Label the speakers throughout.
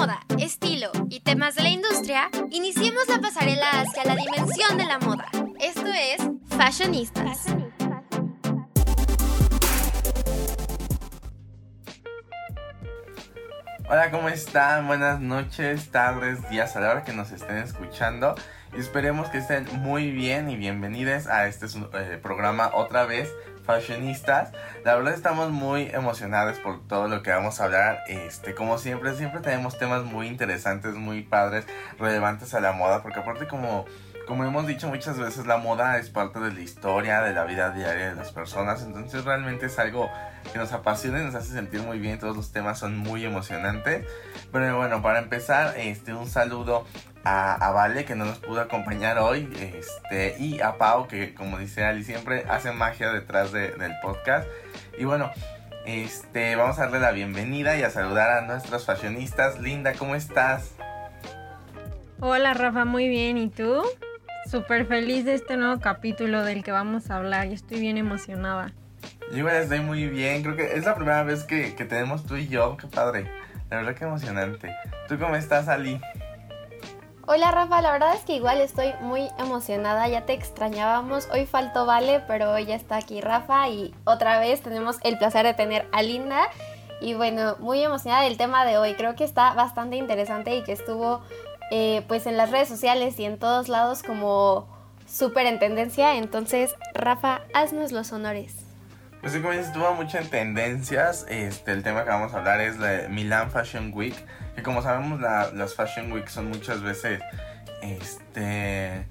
Speaker 1: moda, estilo y temas de la industria, iniciemos la pasarela hacia la dimensión de la moda. Esto es Fashionistas.
Speaker 2: Hola, ¿cómo están? Buenas noches, tardes, días a la hora que nos estén escuchando. Y esperemos que estén muy bien y bienvenidos a este eh, programa otra vez fashionistas. La verdad estamos muy emocionados por todo lo que vamos a hablar. Este, como siempre, siempre tenemos temas muy interesantes, muy padres, relevantes a la moda, porque aparte como como hemos dicho muchas veces, la moda es parte de la historia, de la vida diaria de las personas, entonces realmente es algo que nos apasiona y nos hace sentir muy bien, todos los temas son muy emocionantes. Pero bueno, para empezar, este, un saludo a, Vale que no nos pudo acompañar hoy este, y a Pau que como dice Ali siempre hace magia detrás del podcast. Y bueno, este, vamos a darle la bienvenida y a saludar a nuestros fashionistas. Linda, ¿cómo estás?
Speaker 3: Hola Rafa, muy bien. ¿Y tú? Súper feliz de este nuevo capítulo del que vamos a hablar. Yo estoy bien emocionada.
Speaker 2: Yo estoy muy bien. Creo que es la primera vez que, que tenemos tú y yo. Qué padre. La verdad que emocionante. ¿Tú cómo estás, Ali?
Speaker 4: Hola Rafa, la verdad es que igual estoy muy emocionada, ya te extrañábamos, hoy faltó Vale, pero hoy ya está aquí Rafa y otra vez tenemos el placer de tener a Linda y bueno, muy emocionada del tema de hoy, creo que está bastante interesante y que estuvo eh, pues en las redes sociales y en todos lados como súper en tendencia, entonces Rafa, haznos los honores.
Speaker 2: Pues sí, como dices, estuvo mucho en tendencias. Este, el tema que vamos a hablar es la Milan Fashion Week. Que como sabemos, las Fashion Week son muchas veces, este,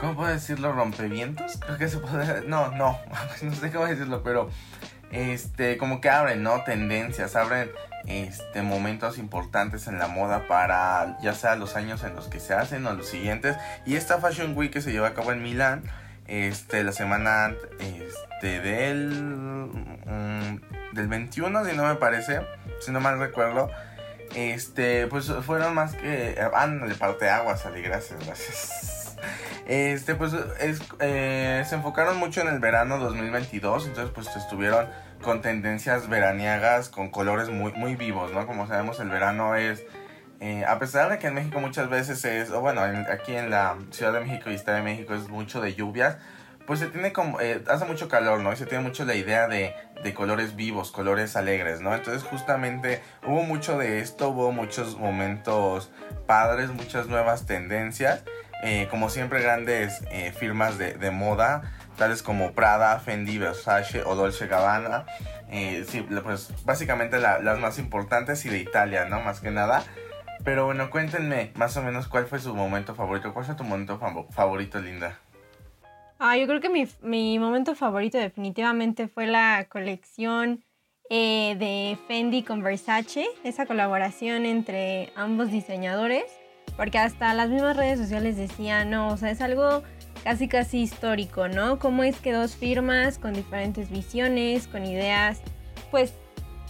Speaker 2: ¿cómo puedo decirlo? Rompevientos. Creo que se puede, no, no, no sé cómo decirlo, pero, este, como que abren, ¿no? Tendencias, abren, este, momentos importantes en la moda para, ya sea los años en los que se hacen o los siguientes. Y esta Fashion Week que se lleva a cabo en Milán, este, la semana, este, del, mm, del 21, si no me parece, si no mal recuerdo este, pues fueron más que. Ándale, parte de agua, salí, gracias, gracias. Este, pues es, eh, se enfocaron mucho en el verano 2022, entonces pues estuvieron con tendencias veraniagas, con colores muy, muy vivos, ¿no? Como sabemos, el verano es, eh, a pesar de que en México muchas veces es, o bueno, aquí en la Ciudad de México y Estado de México es mucho de lluvias, pues se tiene como, eh, hace mucho calor, ¿no? Y se tiene mucho la idea de, de, colores vivos, colores alegres, ¿no? Entonces justamente hubo mucho de esto, hubo muchos momentos padres, muchas nuevas tendencias, eh, como siempre grandes eh, firmas de, de, moda, tales como Prada, Fendi, Versace o Dolce Gabbana, sí, pues básicamente las más importantes y de Italia, ¿no? Más que nada. Pero bueno, cuéntenme más o menos cuál fue su momento favorito, cuál fue tu momento favorito, Linda.
Speaker 3: Ah, yo creo que mi, mi momento favorito definitivamente fue la colección eh, de Fendi con Versace, esa colaboración entre ambos diseñadores, porque hasta las mismas redes sociales decían, no, o sea, es algo casi casi histórico, ¿no? Cómo es que dos firmas con diferentes visiones, con ideas, pues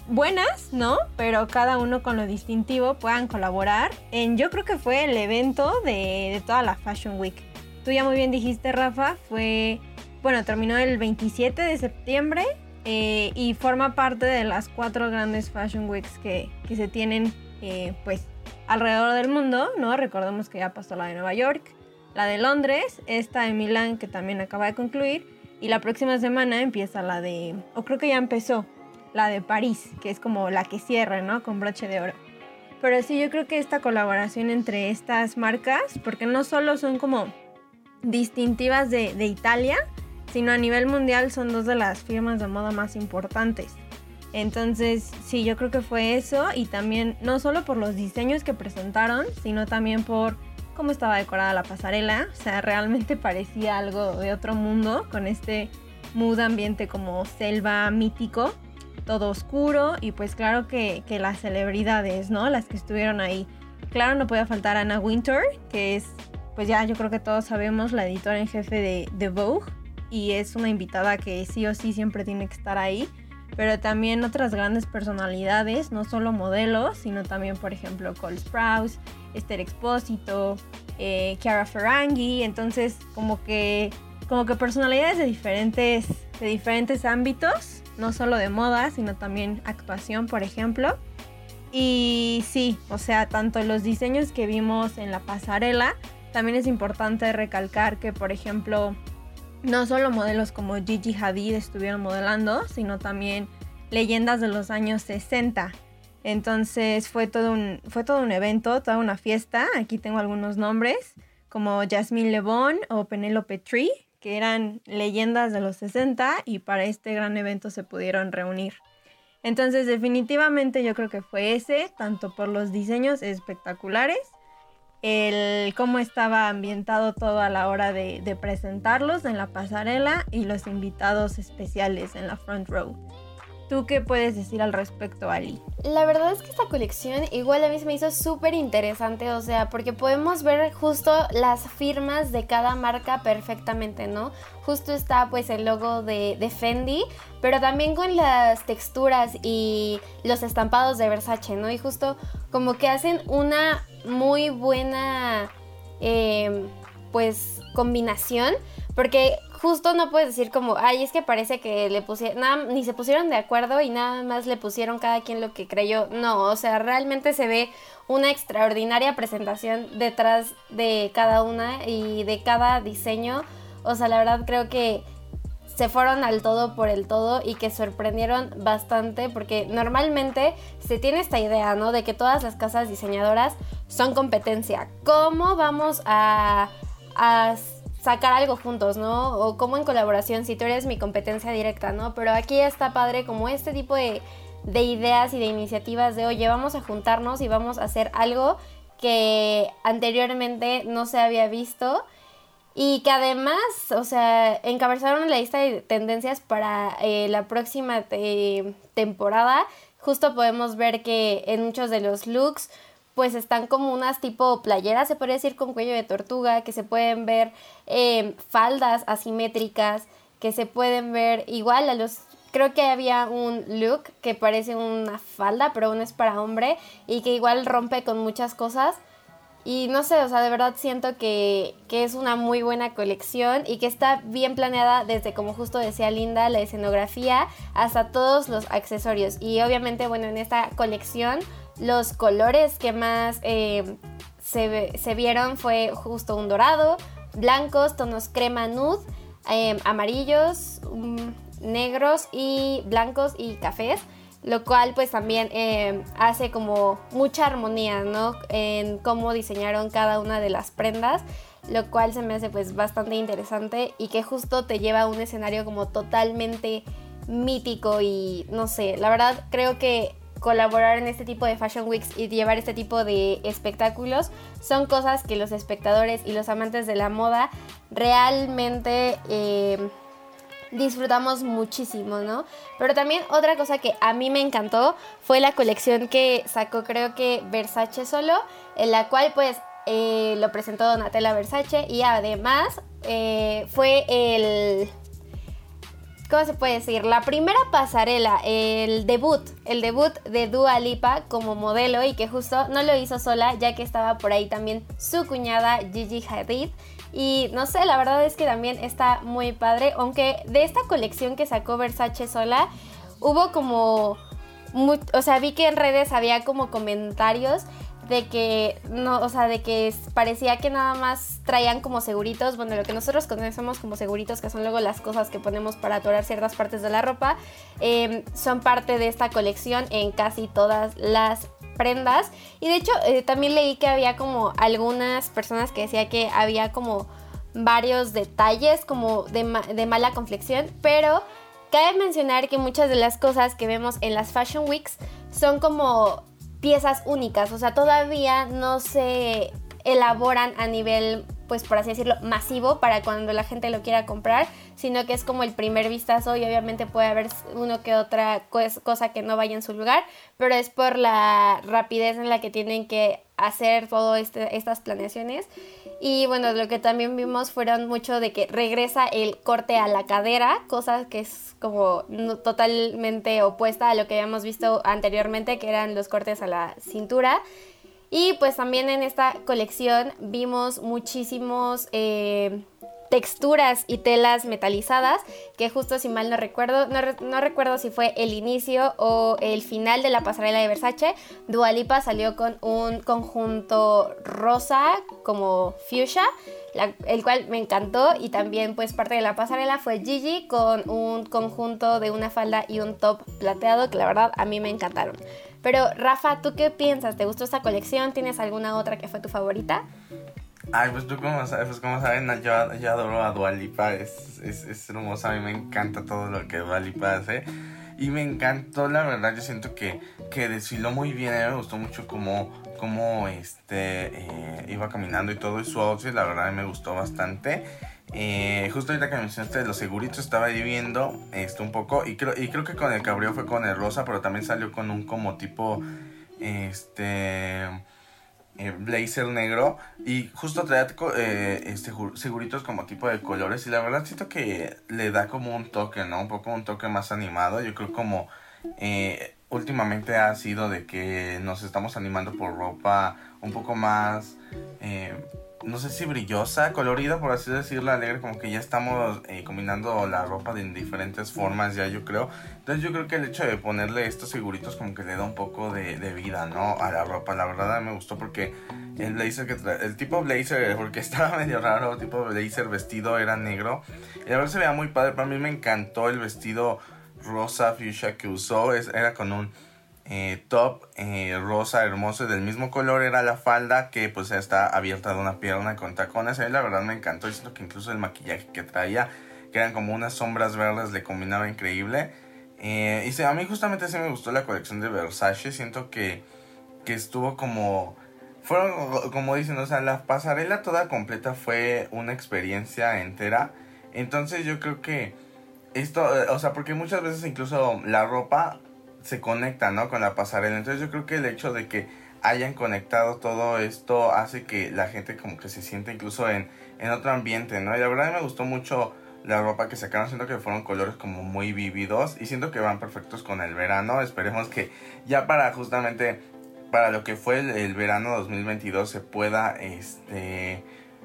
Speaker 3: buenas, ¿no? Pero cada uno con lo distintivo puedan colaborar en, yo creo que fue el evento de, de toda la Fashion Week tú ya muy bien dijiste, Rafa, fue, bueno, terminó el 27 de septiembre eh, y forma parte de las cuatro grandes Fashion Weeks que, se tienen, eh, pues, alrededor del mundo, ¿no? Recordemos que ya pasó la de Nueva York, la de Londres, esta de Milán que también acaba de concluir y la próxima semana empieza la de, o creo que ya empezó, la de París, que es como la que cierra, ¿no? Con broche de oro. Pero sí, yo creo que esta colaboración entre estas marcas, porque no solo son como distintivas de, Italia, sino a nivel mundial son dos de las firmas de moda más importantes. Entonces, sí, yo creo que fue eso y también no solo por los diseños que presentaron, sino también por cómo estaba decorada la pasarela. O sea, realmente parecía algo de otro mundo con este mood ambiente como selva mítico, todo oscuro y pues claro que, las celebridades, ¿no? Las que estuvieron ahí. Claro, no podía faltar Anna Winter, que es pues ya yo creo que todos sabemos, la editora en jefe de, de Vogue y es una invitada que sí o sí siempre tiene que estar ahí pero también otras grandes personalidades, no solo modelos, sino también, por ejemplo, Cole Sprouse, Esther Expósito, eh, Chiara Ferranghi, entonces como que, como que personalidades de diferentes, de diferentes ámbitos, no solo de moda, sino también actuación, por ejemplo. Y sí, o sea, tanto los diseños que vimos en la pasarela, también es importante recalcar que, por ejemplo, no solo modelos como Gigi Hadid estuvieron modelando, sino también leyendas de los años 60. Entonces fue todo un, fue todo un evento, toda una fiesta. Aquí tengo algunos nombres, como Jasmine Le Bon o Penelope Tree, que eran leyendas de los 60 y para este gran evento se pudieron reunir. Entonces definitivamente yo creo que fue ese, tanto por los diseños espectaculares, el cómo estaba ambientado todo a la hora de, presentarlos en la pasarela y los invitados especiales en la front row. ¿Tú qué puedes decir al respecto, Ali?
Speaker 4: La verdad es que esta colección igual a mí se me hizo súper interesante, o sea, porque podemos ver justo las firmas de cada marca perfectamente, ¿no? Justo está pues el logo de, de Fendi, pero también con las texturas y los estampados de Versace, ¿no? Y justo como que hacen una muy buena, eh, pues, combinación, porque justo no puedes decir como, ay, es que parece que le pusieron, ni se pusieron de acuerdo y nada más le pusieron cada quien lo que creyó. No, o sea, realmente se ve una extraordinaria presentación detrás de cada una y de cada diseño. O sea, la verdad creo que se fueron al todo por el todo y que sorprendieron bastante porque normalmente se tiene esta idea, ¿no? De que todas las casas diseñadoras son competencia. ¿Cómo vamos a, sacar algo juntos, ¿no? O como en colaboración, si tú eres mi competencia directa, ¿no? Pero aquí está padre como este tipo de, de ideas y de iniciativas de, oye, vamos a juntarnos y vamos a hacer algo que anteriormente no se había visto y que además, o sea, encabezaron la lista de tendencias para eh, la próxima temporada. Justo podemos ver que en muchos de los looks pues están como unas tipo playeras, se podría decir con cuello de tortuga, que se pueden ver eh, faldas asimétricas, que se pueden ver igual a los... Creo que había un look que parece una falda, pero uno es para hombre y que igual rompe con muchas cosas. Y no sé, o sea, de verdad siento que, que, es una muy buena colección y que está bien planeada desde, como justo decía Linda, la escenografía hasta todos los accesorios. Y obviamente, bueno, en esta colección los colores que más eh, se, vieron fue justo un dorado, blancos, tonos crema nude, em, amarillos, mm, negros y blancos y cafés lo cual pues también em, hace como mucha armonía, ¿no? En cómo diseñaron cada una de las prendas, lo cual se me hace pues bastante interesante y que justo te lleva a un escenario como totalmente mítico y no sé, la verdad creo que colaborar en este tipo de Fashion Weeks y llevar este tipo de espectáculos son cosas que los espectadores y los amantes de la moda realmente eh, disfrutamos muchísimo, ¿no? Pero también otra cosa que a mí me encantó fue la colección que sacó creo que Versace solo, en la cual pues eh, lo presentó Donatella Versace y además eh, fue el ¿cómo se puede decir? La primera pasarela, el debut, el debut de Dua Lipa como modelo y que justo no lo hizo sola ya que estaba por ahí también su cuñada Gigi Hadid. Y no sé, la verdad es que también está muy padre, aunque de esta colección que sacó Versace sola, hubo como... o sea, vi que en redes había como comentarios de que no, o sea, de que parecía que nada más traían como seguritos, bueno, lo que nosotros conocemos como seguritos, que son luego las cosas que ponemos para atorar ciertas partes de la ropa, em, son parte de esta colección en casi todas las prendas. Y de hecho, eh, también leí que había como algunas personas que decía que había como varios detalles como de, de mala conflexión, pero cabe mencionar que muchas de las cosas que vemos en las Fashion Weeks son como piezas únicas, o sea, todavía no se elaboran a nivel, pues por así decirlo, masivo para cuando la gente lo quiera comprar, sino que es como el primer vistazo y obviamente puede haber uno que otra cosa que no vaya en su lugar, pero es por la rapidez en la que tienen que hacer todas este, estas planeaciones. Y bueno, lo que también vimos fueron mucho de que regresa el corte a la cadera, cosa que es como totalmente opuesta a lo que habíamos visto anteriormente, que eran los cortes a la cintura. Y pues también en esta colección vimos muchísimos eh, texturas y telas metalizadas, que justo si mal no recuerdo, no, recuerdo si fue el inicio o el final de la pasarela de Versace, Dualipa salió con un conjunto rosa como fuchsia, el cual me encantó y también pues parte de la pasarela fue Gigi con un conjunto de una falda y un top plateado que la verdad a mí me encantaron. Pero Rafa, ¿tú qué piensas? ¿Te gustó esta colección? ¿Tienes alguna otra que fue tu favorita?
Speaker 2: Ay, pues tú como sabes, pues como saben, yo, adoro a Dualipa, es, es, es hermosa, a mí me encanta todo lo que Dualipa hace. Y me encantó, la verdad, yo siento que, que desfiló muy bien, a mí me gustó mucho como, como este, eh, iba caminando y todo, y su outfit, la verdad, me gustó bastante. Eh, justo ahorita que mencionaste los seguritos, estaba ahí viendo esto un poco, y creo, y creo que con el cabrío fue con el rosa, pero también salió con un como tipo, este eh, blazer negro y justo trae eh, este, seguritos como tipo de colores y la verdad siento que le da como un toque, ¿no? Un poco un toque más animado. Yo creo como últimamente ha sido de que nos estamos animando por ropa un poco más no sé si brillosa, colorida, por así decirlo, alegre, como que ya estamos eh, combinando la ropa de diferentes formas, ya yo creo. Entonces yo creo que el hecho de ponerle estos figuritos como que le da un poco de, vida, ¿no? A la ropa, la verdad me gustó porque el blazer que trae, el tipo blazer, porque estaba medio raro, el tipo blazer vestido era negro. Y la verdad se veía muy padre, para mí me encantó el vestido rosa fuchsia que usó, era con un eh, top eh, rosa hermoso del mismo color era la falda que pues está abierta de una pierna con tacones. A mí la verdad me encantó. Y siento que incluso el maquillaje que traía, que eran como unas sombras verdes, le combinaba increíble. Eh, y a mí justamente sí me gustó la colección de Versace. Siento que, que estuvo como... Fueron, como dicen, o sea, la pasarela toda completa fue una experiencia entera. Entonces yo creo que esto, o sea, porque muchas veces incluso la ropa se conecta, ¿no? Con la pasarela. Entonces yo creo que el hecho de que hayan conectado todo esto hace que la gente como que se siente incluso en, en otro ambiente, ¿no? Y la verdad me gustó mucho la ropa que sacaron, siento que fueron colores como muy vívidos y siento que van perfectos con el verano. Esperemos que ya para justamente para lo que fue el, verano 2022 se pueda este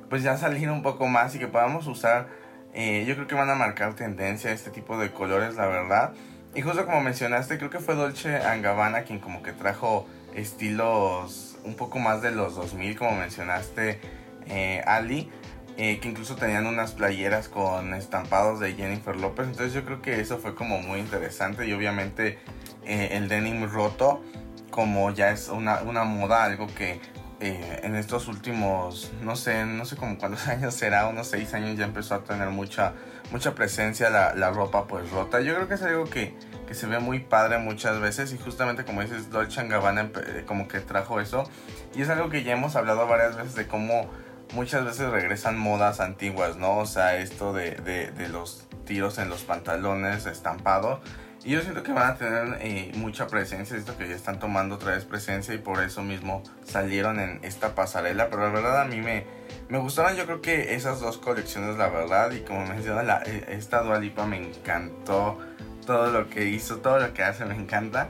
Speaker 2: pues ya salir un poco más y que podamos usar eh, yo creo que van a marcar tendencia este tipo de colores la verdad y justo como mencionaste, creo que fue Dolce Gabbana quien como que trajo estilos un poco más de los 2000, como mencionaste, eh, Ali. Eh, que incluso tenían unas playeras con estampados de Jennifer López. Entonces yo creo que eso fue como muy interesante. Y obviamente eh, el denim roto, como ya es una, una moda, algo que en estos últimos, no sé, no sé como cuántos años será, unos seis años ya empezó a tener mucha mucha presencia la, la, ropa pues rota. Yo creo que es algo que, que, se ve muy padre muchas veces y justamente como dices Dolce Gabbana como que trajo eso y es algo que ya hemos hablado varias veces de cómo muchas veces regresan modas antiguas, ¿no? O sea, esto de, de, de los tiros en los pantalones estampados. Y yo siento que van a tener eh, mucha presencia, esto que ya están tomando otra vez presencia y por eso mismo salieron en esta pasarela. Pero la verdad a mí me, me gustaron yo creo que esas dos colecciones, la verdad. Y como menciona, la, e, esta Dualipa me encantó todo lo que hizo, todo lo que hace, me encanta.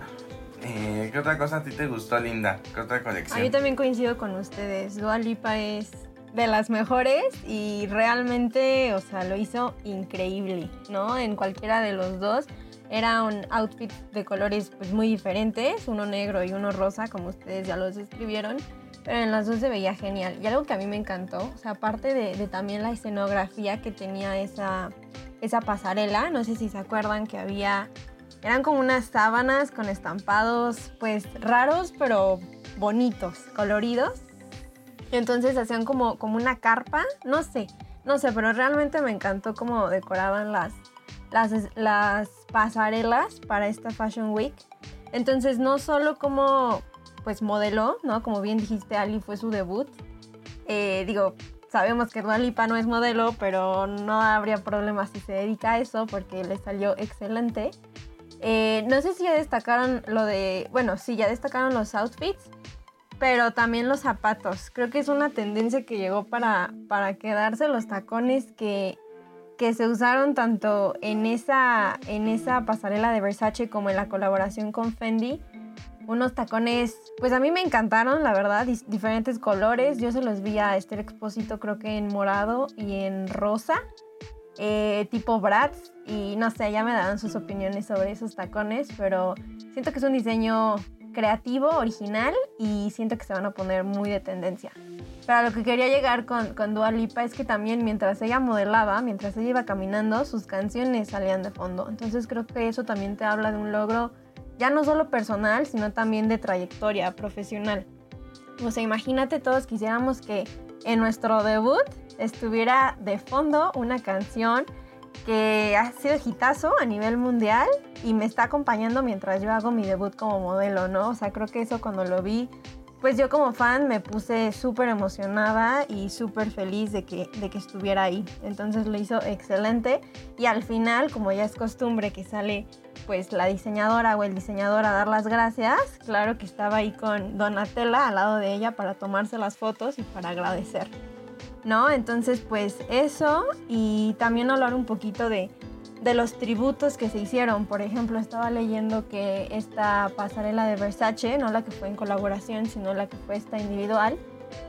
Speaker 2: Eh, ¿Qué otra cosa a ti te gustó, Linda? ¿Qué otra colección?
Speaker 3: A mí también coincido con ustedes. Dualipa es de las mejores y realmente, o sea, lo hizo increíble, ¿no? En cualquiera de los dos. Era un outfit de colores pues muy diferentes, uno negro y uno rosa, como ustedes ya los describieron pero en las dos se veía genial. Y algo que a mí me encantó, o sea, aparte de, también la escenografía que tenía esa, esa pasarela, no sé si se acuerdan que había, eran como unas sábanas con estampados, pues raros, pero bonitos, coloridos. Entonces hacían como, como una carpa, no sé, no sé, pero realmente me encantó cómo decoraban las, las, las pasarelas para esta Fashion Week. Entonces no solo como pues modeló, ¿no? Como bien dijiste, Ali fue su debut. Eh, digo, sabemos que Dua Lipa no es modelo, pero no habría problema si se dedica a eso porque le salió excelente. Eh, no sé si ya destacaron lo de, bueno, sí, ya destacaron los outfits, pero también los zapatos. Creo que es una tendencia que llegó para, para quedarse los tacones que, que se usaron tanto en esa, en esa pasarela de Versace como en la colaboración con Fendi unos tacones, pues a mí me encantaron, la verdad, diferentes colores. Yo se los vi a Esther Expósito creo que en morado y en rosa, eh, tipo Bratz. Y no sé, ya me darán sus opiniones sobre esos tacones, pero siento que es un diseño creativo, original y siento que se van a poner muy de tendencia. Pero lo que quería llegar con, con Dua Lipa es que también mientras ella modelaba, mientras ella iba caminando, sus canciones salían de fondo. Entonces creo que eso también te habla de un logro ya no solo personal, sino también de trayectoria profesional. O sea, imagínate todos quisiéramos que en nuestro debut estuviera de fondo una canción que ha sido hitazo a nivel mundial y me está acompañando mientras yo hago mi debut como modelo, ¿no? O sea, creo que eso cuando lo vi pues yo como fan me puse súper emocionada y súper feliz de que, de que estuviera ahí. Entonces lo hizo excelente y al final, como ya es costumbre que sale pues la diseñadora o el diseñador a dar las gracias, claro que estaba ahí con Donatella al lado de ella para tomarse las fotos y para agradecer. ¿No? Entonces pues eso y también hablar un poquito de de los tributos que se hicieron. Por ejemplo, estaba leyendo que esta pasarela de Versace, no la que fue en colaboración, sino la que fue esta individual,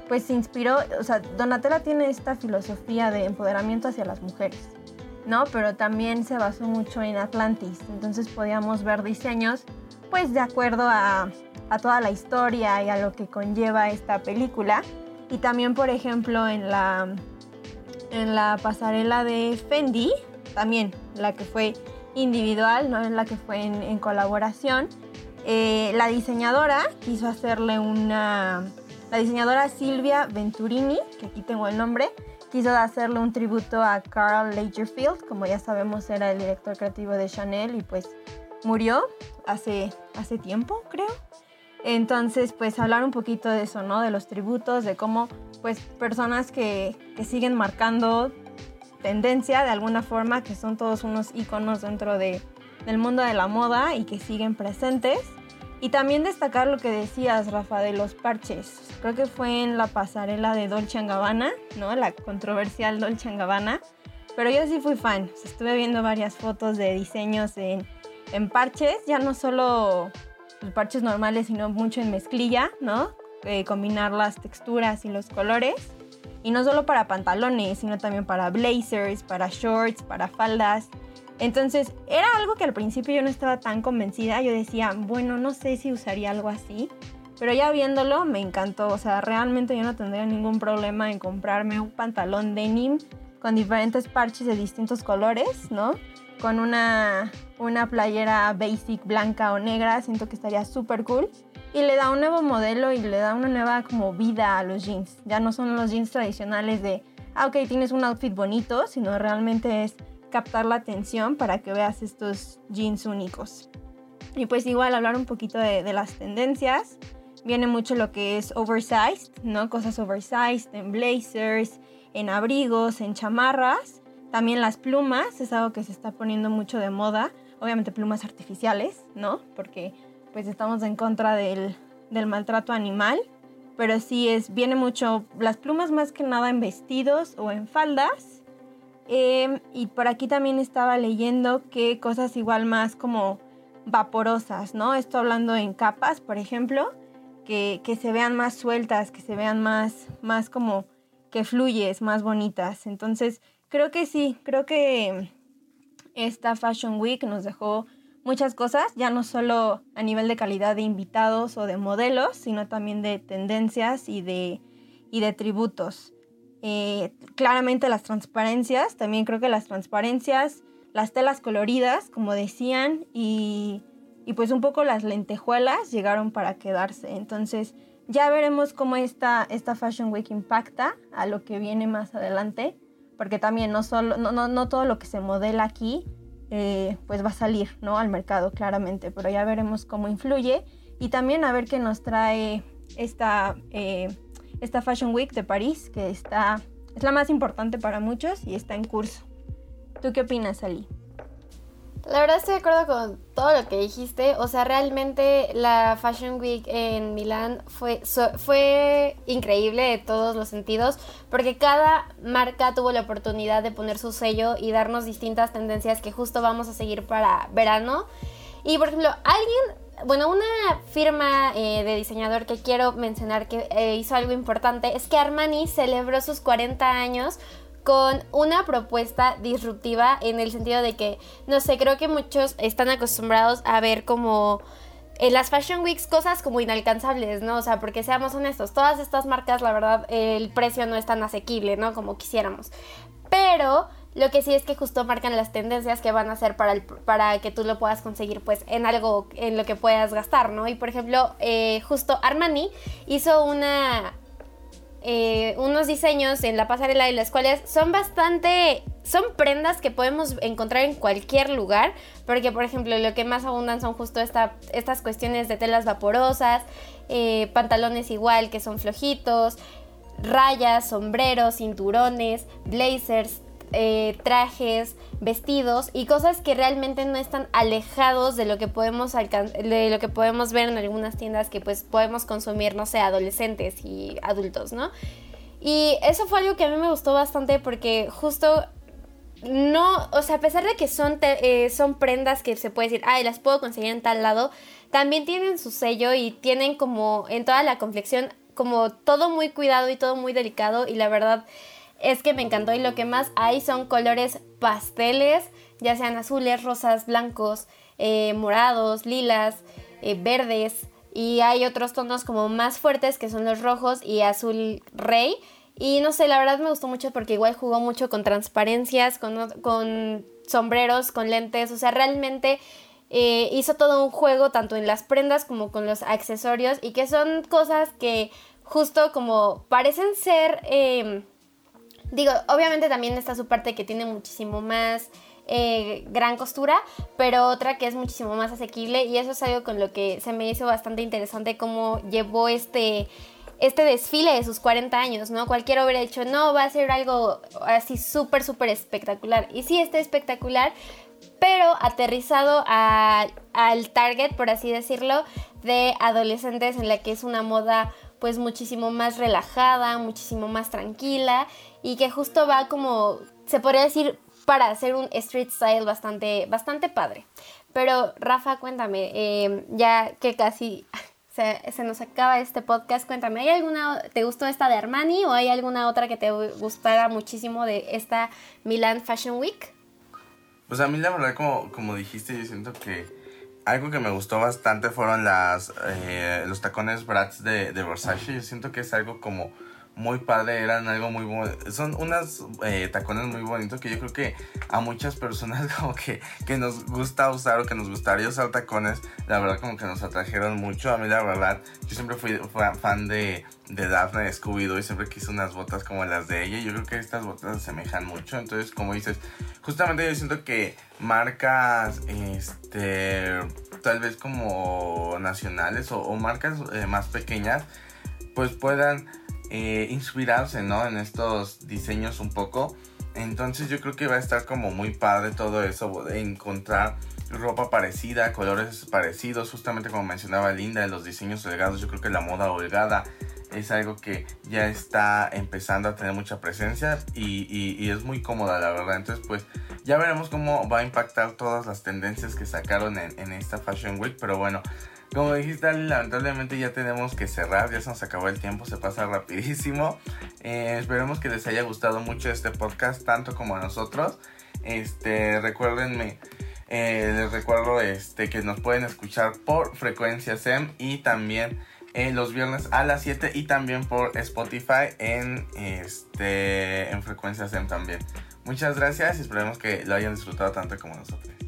Speaker 3: pues se inspiró, o sea, Donatella tiene esta filosofía de empoderamiento hacia las mujeres, ¿no? Pero también se basó mucho en Atlantis, entonces podíamos ver diseños, pues de acuerdo a, a toda la historia y a lo que conlleva esta película. Y también, por ejemplo, en la, en la pasarela de Fendi, también la que fue individual, no en la que fue en, colaboración. Eh, la diseñadora quiso hacerle una... La diseñadora Silvia Venturini, que aquí tengo el nombre, quiso hacerle un tributo a Carl Lagerfeld, como ya sabemos era el director creativo de Chanel y pues murió hace, hace tiempo, creo. Entonces, pues hablar un poquito de eso, ¿no? De los tributos, de cómo pues personas que, que siguen marcando tendencia de alguna forma, que son todos unos iconos dentro de, del mundo de la moda y que siguen presentes. Y también destacar lo que decías, Rafa, de los parches. Creo que fue en la pasarela de Dolce Gabbana, ¿no? La controversial Dolce Gabbana. Pero yo sí fui fan. Estuve viendo varias fotos de diseños en, en parches, ya no solo los parches normales, sino mucho en mezclilla, ¿no? Eh, combinar las texturas y los colores. Y no solo para pantalones, sino también para blazers, para shorts, para faldas. Entonces era algo que al principio yo no estaba tan convencida. Yo decía, bueno, no sé si usaría algo así. Pero ya viéndolo me encantó. O sea, realmente yo no tendría ningún problema en comprarme un pantalón denim con diferentes parches de distintos colores, ¿no? Con una, una playera basic blanca o negra. Siento que estaría súper cool y le da un nuevo modelo y le da una nueva como vida a los jeans. Ya no son los jeans tradicionales de, ah, ok, tienes un outfit bonito, sino realmente es captar la atención para que veas estos jeans únicos. Y pues igual hablar un poquito de, de las tendencias. Viene mucho lo que es oversized, ¿no? Cosas oversized en blazers, en abrigos, en chamarras. También las plumas, es algo que se está poniendo mucho de moda. Obviamente plumas artificiales, ¿no? Porque pues estamos en contra del, maltrato animal, pero sí es, viene mucho, las plumas más que nada en vestidos o en faldas. Em, y por aquí también estaba leyendo que cosas igual más como vaporosas, ¿no? Esto hablando en capas, por ejemplo, que, se vean más sueltas, que se vean más, más como que fluyes, más bonitas. Entonces, creo que sí, creo que esta Fashion Week nos dejó muchas cosas, ya no solo a nivel de calidad de invitados o de modelos, sino también de tendencias y de, y de tributos. Eh, claramente las transparencias, también creo que las transparencias, las telas coloridas, como decían, y, y pues un poco las lentejuelas llegaron para quedarse. Entonces ya veremos cómo esta, esta Fashion Week impacta a lo que viene más adelante, porque también no, solo, no, no, no todo lo que se modela aquí eh, pues va a salir ¿no? al mercado claramente, pero ya veremos cómo influye y también a ver qué nos trae esta, eh, esta Fashion Week de París, que está, es la más importante para muchos y está en curso. ¿Tú qué opinas, Ali?
Speaker 4: La verdad estoy de acuerdo con todo lo que dijiste. O sea, realmente la Fashion Week en Milán fue, fue increíble de todos los sentidos porque cada marca tuvo la oportunidad de poner su sello y darnos distintas tendencias que justo vamos a seguir para verano. Y por ejemplo, alguien bueno, una firma eh, de diseñador que quiero mencionar que eh, hizo algo importante es que Armani celebró sus 40 años con una propuesta disruptiva en el sentido de que, no sé, creo que muchos están acostumbrados a ver como en las Fashion Weeks cosas como inalcanzables, ¿no? O sea, porque seamos honestos, todas estas marcas, la verdad, el precio no es tan asequible, ¿no? Como quisiéramos. Pero lo que sí es que justo marcan las tendencias que van a hacer para, para que tú lo puedas conseguir pues en algo en lo que puedas gastar, ¿no? Y por ejemplo, eh, justo Armani hizo una... Eh, unos diseños en la pasarela de las cuales son bastante son prendas que podemos encontrar en cualquier lugar, porque por ejemplo lo que más abundan son justo esta, estas cuestiones de telas vaporosas, eh, pantalones igual que son flojitos, rayas, sombreros, cinturones, blazers, eh, trajes, vestidos y cosas que realmente no están alejados de lo que podemos de lo que podemos ver en algunas tiendas que pues podemos consumir, no sé, adolescentes y adultos, ¿no? Y eso fue algo que a mí me gustó bastante porque justo no, o sea, a pesar de que son, eh, son prendas que se puede decir, ay, las puedo conseguir en tal lado, también tienen su sello y tienen como en toda la conflexión como todo muy cuidado y todo muy delicado y la verdad es que me encantó y lo que más hay son colores pasteles, ya sean azules, rosas, blancos, eh, morados, lilas, eh, verdes y hay otros tonos como más fuertes que son los rojos y azul rey. Y no sé, la verdad me gustó mucho porque igual jugó mucho con transparencias, con, con sombreros, con lentes, o sea, realmente eh, hizo todo un juego tanto en las prendas como con los accesorios y que son cosas que justo como parecen ser... Em, Digo, obviamente también está su parte que tiene muchísimo más eh, gran costura, pero otra que es muchísimo más asequible y eso es algo con lo que se me hizo bastante interesante cómo llevó este este desfile de sus 40 años, ¿no? Cualquiera hubiera dicho, no, va a ser algo así súper, súper espectacular. Y sí está espectacular, pero aterrizado al target, por así decirlo, de adolescentes en la que es una moda pues muchísimo más relajada, muchísimo más tranquila y que justo va como, se podría decir, para hacer un street style bastante, bastante padre. Pero Rafa, cuéntame, em, ya que casi se, se, nos acaba este podcast, cuéntame, ¿hay alguna, te gustó esta de Armani o hay alguna otra que te gustara muchísimo de esta Milan Fashion Week?
Speaker 2: Pues a mí la verdad, como, como dijiste, yo siento que algo que me gustó bastante fueron las eh, los tacones Bratz de, de Versace. Yo siento que es algo como muy padre, eran algo muy bueno. Son unas eh, tacones muy bonitos que yo creo que a muchas personas como que, que nos gusta usar o que nos gustaría usar tacones, la verdad como que nos atrajeron mucho. A mí la verdad, yo siempre fui, fan de, de Daphne de Scooby-Doo y siempre quise unas botas como las de ella. Yo creo que estas botas se asemejan mucho. Entonces, como dices, justamente yo siento que marcas, este, tal vez como nacionales o, marcas eh, más pequeñas, pues puedan eh, inspirarse, ¿no? En estos diseños un poco. Entonces yo creo que va a estar como muy padre todo eso, de encontrar ropa parecida, colores parecidos, justamente como mencionaba Linda, los diseños holgados, yo creo que la moda holgada es algo que ya está empezando a tener mucha presencia y, es muy cómoda la verdad. Entonces pues ya veremos cómo va a impactar todas las tendencias que sacaron en, en esta Fashion Week, pero bueno, como dijiste, lamentablemente ya tenemos que cerrar, ya se nos acabó el tiempo, se pasa rapidísimo. Eh, esperemos que les haya gustado mucho este podcast, tanto como a nosotros. Este, recuérdenme, eh, les recuerdo este, que nos pueden escuchar por frecuencia SEM y también eh, los viernes a las 7 y también por Spotify en, este, en frecuencia SEM también. Muchas gracias y esperemos que lo hayan disfrutado tanto como nosotros.